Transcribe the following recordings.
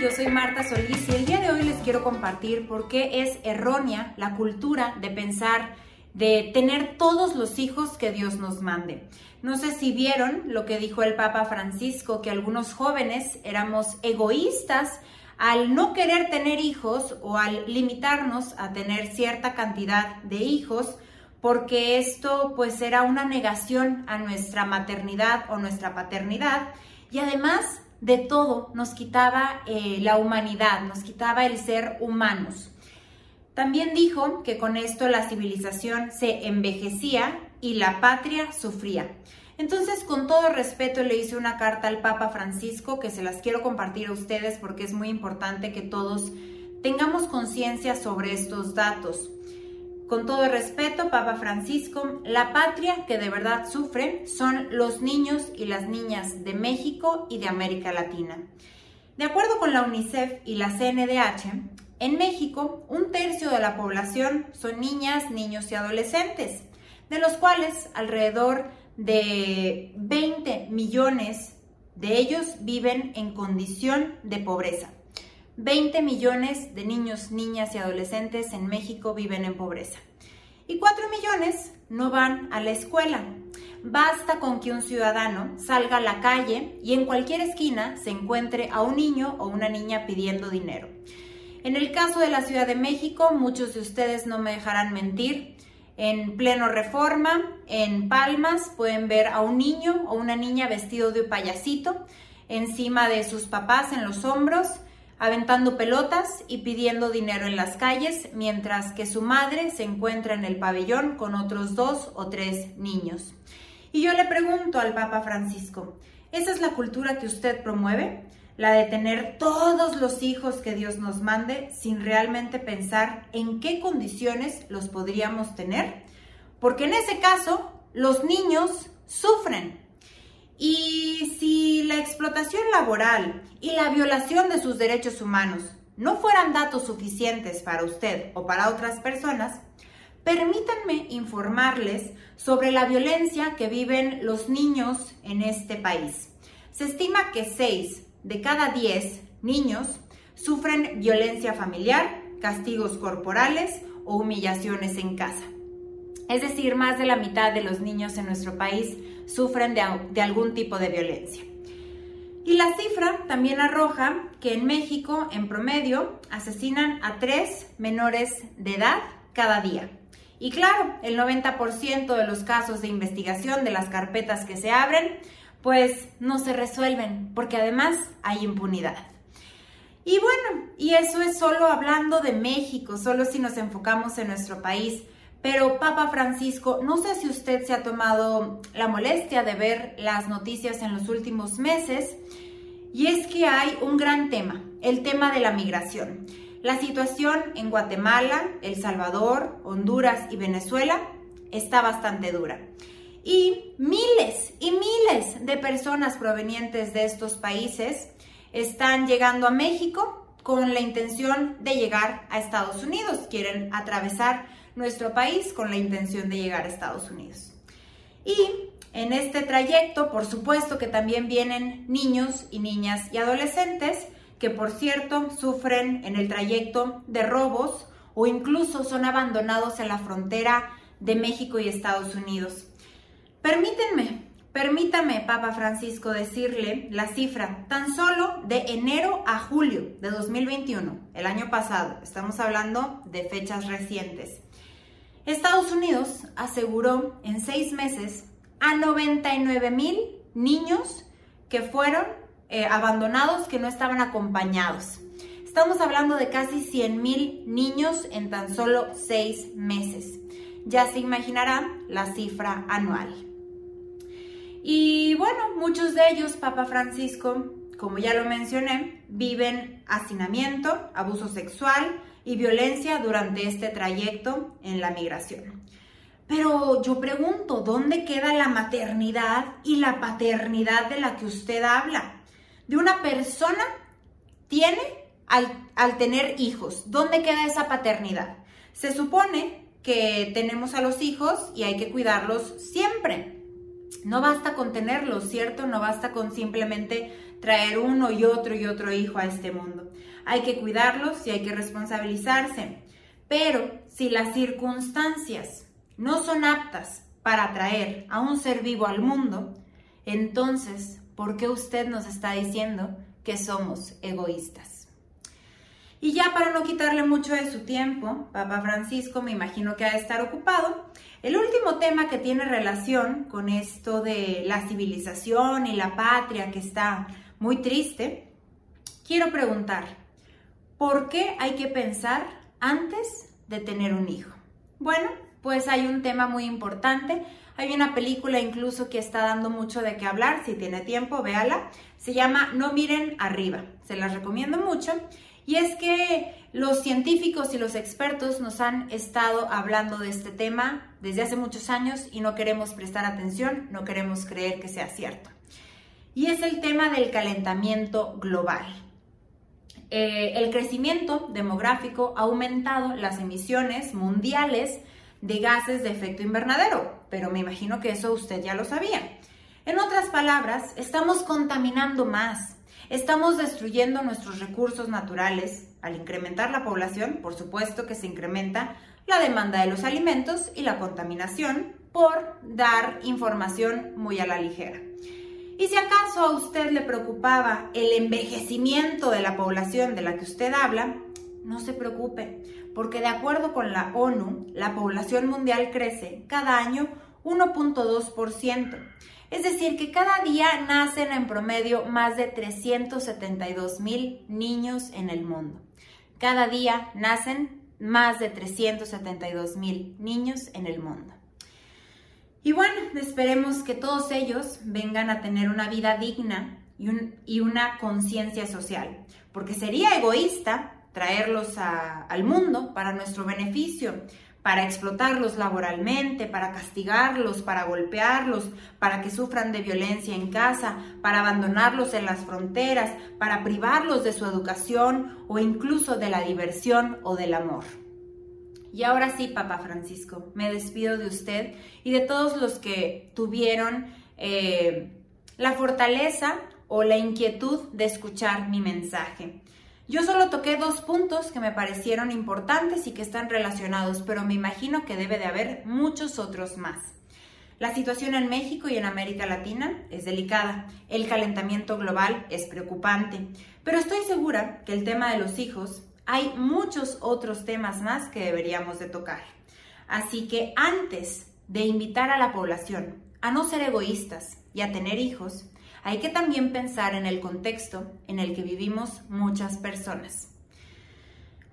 yo soy Marta Solís y el día de hoy les quiero compartir por qué es errónea la cultura de pensar de tener todos los hijos que Dios nos mande. No sé si vieron lo que dijo el Papa Francisco, que algunos jóvenes éramos egoístas al no querer tener hijos o al limitarnos a tener cierta cantidad de hijos, porque esto pues era una negación a nuestra maternidad o nuestra paternidad y además de todo, nos quitaba eh, la humanidad, nos quitaba el ser humanos. También dijo que con esto la civilización se envejecía y la patria sufría. Entonces, con todo respeto, le hice una carta al Papa Francisco que se las quiero compartir a ustedes porque es muy importante que todos tengamos conciencia sobre estos datos. Con todo respeto, Papa Francisco, la patria que de verdad sufre son los niños y las niñas de México y de América Latina. De acuerdo con la UNICEF y la CNDH, en México un tercio de la población son niñas, niños y adolescentes, de los cuales alrededor de 20 millones de ellos viven en condición de pobreza. 20 millones de niños, niñas y adolescentes en México viven en pobreza. Y 4 millones no van a la escuela. Basta con que un ciudadano salga a la calle y en cualquier esquina se encuentre a un niño o una niña pidiendo dinero. En el caso de la Ciudad de México, muchos de ustedes no me dejarán mentir, en pleno reforma, en Palmas, pueden ver a un niño o una niña vestido de payasito encima de sus papás en los hombros aventando pelotas y pidiendo dinero en las calles, mientras que su madre se encuentra en el pabellón con otros dos o tres niños. Y yo le pregunto al Papa Francisco, ¿esa es la cultura que usted promueve? La de tener todos los hijos que Dios nos mande sin realmente pensar en qué condiciones los podríamos tener. Porque en ese caso, los niños sufren, y si la explotación laboral y la violación de sus derechos humanos no fueran datos suficientes para usted o para otras personas, permítanme informarles sobre la violencia que viven los niños en este país. Se estima que 6 de cada 10 niños sufren violencia familiar, castigos corporales o humillaciones en casa. Es decir, más de la mitad de los niños en nuestro país sufren de, algún tipo de violencia. Y la cifra también arroja que en México, en promedio, asesinan a tres menores de edad cada día. Y claro, el 90% de los casos de investigación de las carpetas que se abren, pues no se resuelven, porque además hay impunidad. Y bueno, y eso es solo hablando de México, solo si nos enfocamos en nuestro país. Pero Papa Francisco, no sé si usted se ha tomado la molestia de ver las noticias en los últimos meses, y es que hay un gran tema, el tema de la migración. La situación en Guatemala, El Salvador, Honduras y Venezuela está bastante dura. Y miles y miles de personas provenientes de estos países están llegando a México con la intención de llegar a Estados Unidos. Quieren atravesar nuestro país con la intención de llegar a Estados Unidos. Y en este trayecto, por supuesto que también vienen niños y niñas y adolescentes que, por cierto, sufren en el trayecto de robos o incluso son abandonados en la frontera de México y Estados Unidos. Permítanme, permítame, Papa Francisco, decirle la cifra tan solo de enero a julio de 2021, el año pasado, estamos hablando de fechas recientes. Estados Unidos aseguró en seis meses a 99 mil niños que fueron eh, abandonados, que no estaban acompañados. Estamos hablando de casi 100 mil niños en tan solo seis meses. Ya se imaginará la cifra anual. Y bueno, muchos de ellos, Papa Francisco, como ya lo mencioné, viven hacinamiento, abuso sexual, y violencia durante este trayecto en la migración. Pero yo pregunto, ¿dónde queda la maternidad y la paternidad de la que usted habla? De una persona tiene al, al tener hijos. ¿Dónde queda esa paternidad? Se supone que tenemos a los hijos y hay que cuidarlos siempre. No basta con tenerlos, ¿cierto? No basta con simplemente traer uno y otro y otro hijo a este mundo. Hay que cuidarlos y hay que responsabilizarse. Pero si las circunstancias no son aptas para traer a un ser vivo al mundo, entonces, ¿por qué usted nos está diciendo que somos egoístas? Y ya para no quitarle mucho de su tiempo, Papa Francisco me imagino que ha de estar ocupado, el último tema que tiene relación con esto de la civilización y la patria que está muy triste, quiero preguntar, ¿por qué hay que pensar antes de tener un hijo? Bueno, pues hay un tema muy importante. Hay una película incluso que está dando mucho de qué hablar. Si tiene tiempo, véala. Se llama No miren arriba. Se las recomiendo mucho. Y es que los científicos y los expertos nos han estado hablando de este tema desde hace muchos años y no queremos prestar atención, no queremos creer que sea cierto. Y es el tema del calentamiento global. Eh, el crecimiento demográfico ha aumentado las emisiones mundiales de gases de efecto invernadero, pero me imagino que eso usted ya lo sabía. En otras palabras, estamos contaminando más, estamos destruyendo nuestros recursos naturales. Al incrementar la población, por supuesto que se incrementa la demanda de los alimentos y la contaminación por dar información muy a la ligera. Y si acaso a usted le preocupaba el envejecimiento de la población de la que usted habla, no se preocupe, porque de acuerdo con la ONU, la población mundial crece cada año 1.2%. Es decir, que cada día nacen en promedio más de 372 mil niños en el mundo. Cada día nacen más de 372 mil niños en el mundo. Y bueno, esperemos que todos ellos vengan a tener una vida digna y, una conciencia social, porque sería egoísta traerlos al mundo para nuestro beneficio, para explotarlos laboralmente, para castigarlos, para golpearlos, para que sufran de violencia en casa, para abandonarlos en las fronteras, para privarlos de su educación o incluso de la diversión o del amor. Y ahora sí, Papa Francisco, me despido de usted y de todos los que tuvieron eh, la fortaleza o la inquietud de escuchar mi mensaje. Yo solo toqué dos puntos que me parecieron importantes y que están relacionados, pero me imagino que debe de haber muchos otros más. La situación en México y en América Latina es delicada, el calentamiento global es preocupante, pero estoy segura que el tema de los hijos hay muchos otros temas más que deberíamos de tocar. Así que antes de invitar a la población a no ser egoístas y a tener hijos, hay que también pensar en el contexto en el que vivimos muchas personas.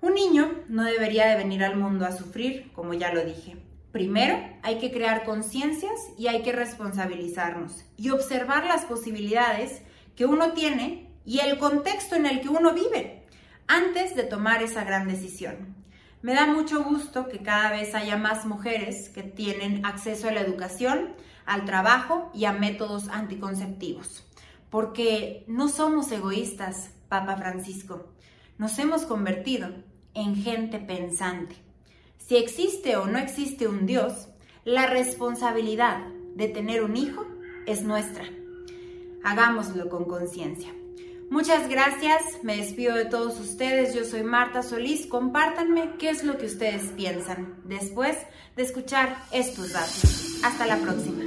Un niño no debería de venir al mundo a sufrir, como ya lo dije. Primero, hay que crear conciencias y hay que responsabilizarnos y observar las posibilidades que uno tiene y el contexto en el que uno vive antes de tomar esa gran decisión. Me da mucho gusto que cada vez haya más mujeres que tienen acceso a la educación, al trabajo y a métodos anticonceptivos. Porque no somos egoístas, Papa Francisco. Nos hemos convertido en gente pensante. Si existe o no existe un Dios, la responsabilidad de tener un hijo es nuestra. Hagámoslo con conciencia. Muchas gracias, me despido de todos ustedes, yo soy Marta Solís, compártanme qué es lo que ustedes piensan después de escuchar estos datos. Hasta la próxima.